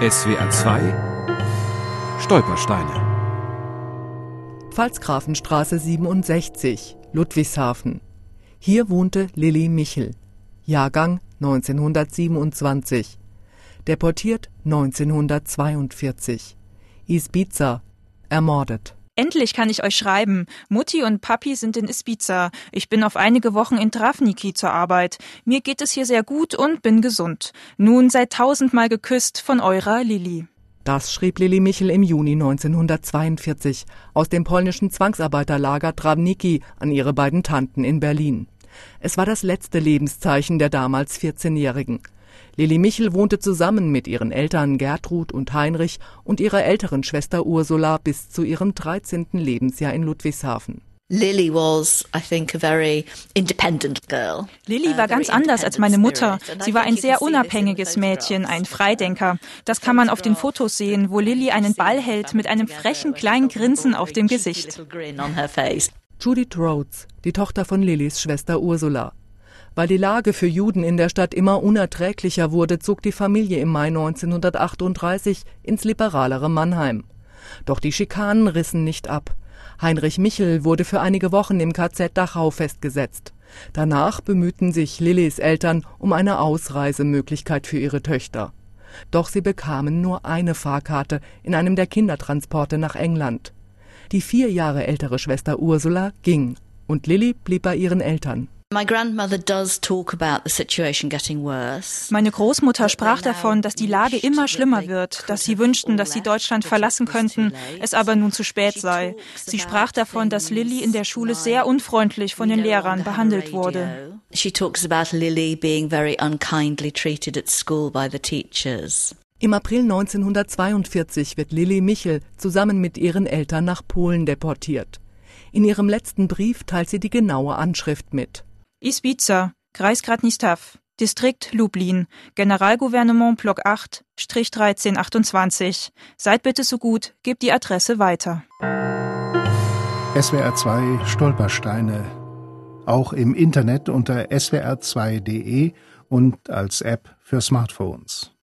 SWR 2 Stolpersteine Pfalzgrafenstraße 67, Ludwigshafen. Hier wohnte Lilly Michel. Jahrgang 1927. Deportiert 1942. Isbiza. Ermordet. Endlich kann ich euch schreiben. Mutti und Papi sind in Ispiza. Ich bin auf einige Wochen in Travniki zur Arbeit. Mir geht es hier sehr gut und bin gesund. Nun seid tausendmal geküsst von eurer Lilly. Das schrieb Lilly Michel im Juni 1942 aus dem polnischen Zwangsarbeiterlager Travniki an ihre beiden Tanten in Berlin. Es war das letzte Lebenszeichen der damals 14-Jährigen. Lilly Michel wohnte zusammen mit ihren Eltern Gertrud und Heinrich und ihrer älteren Schwester Ursula bis zu ihrem 13. Lebensjahr in Ludwigshafen. Lily was, I think, a very independent girl. Lilly war ganz anders als meine Mutter. Sie war ein sehr unabhängiges Mädchen, ein Freidenker. Das kann man auf den Fotos sehen, wo Lilly einen Ball hält mit einem frechen kleinen Grinsen auf dem Gesicht. Judith Rhodes, die Tochter von Lillys Schwester Ursula. Weil die Lage für Juden in der Stadt immer unerträglicher wurde, zog die Familie im Mai 1938 ins liberalere Mannheim. Doch die Schikanen rissen nicht ab. Heinrich Michel wurde für einige Wochen im KZ Dachau festgesetzt. Danach bemühten sich Lillys Eltern um eine Ausreisemöglichkeit für ihre Töchter. Doch sie bekamen nur eine Fahrkarte in einem der Kindertransporte nach England. Die vier Jahre ältere Schwester Ursula ging und Lilly blieb bei ihren Eltern. Meine Großmutter sprach davon, dass die Lage immer schlimmer wird, dass sie wünschten, dass sie Deutschland verlassen könnten, es aber nun zu spät sei. Sie sprach davon, dass Lilly in der Schule sehr unfreundlich von den Lehrern behandelt wurde. She talks about Lily being very unkindly treated at school by the teachers. Im April 1942 wird Lilly Michel zusammen mit ihren Eltern nach Polen deportiert. In ihrem letzten Brief teilt sie die genaue Anschrift mit. Ispiza, Kreisgrad Nistav, Distrikt Lublin, Generalgouvernement Block 8, Strich 1328. Seid bitte so gut, gebt die Adresse weiter. SWR 2 Stolpersteine. Auch im Internet unter swr2.de und als App für Smartphones.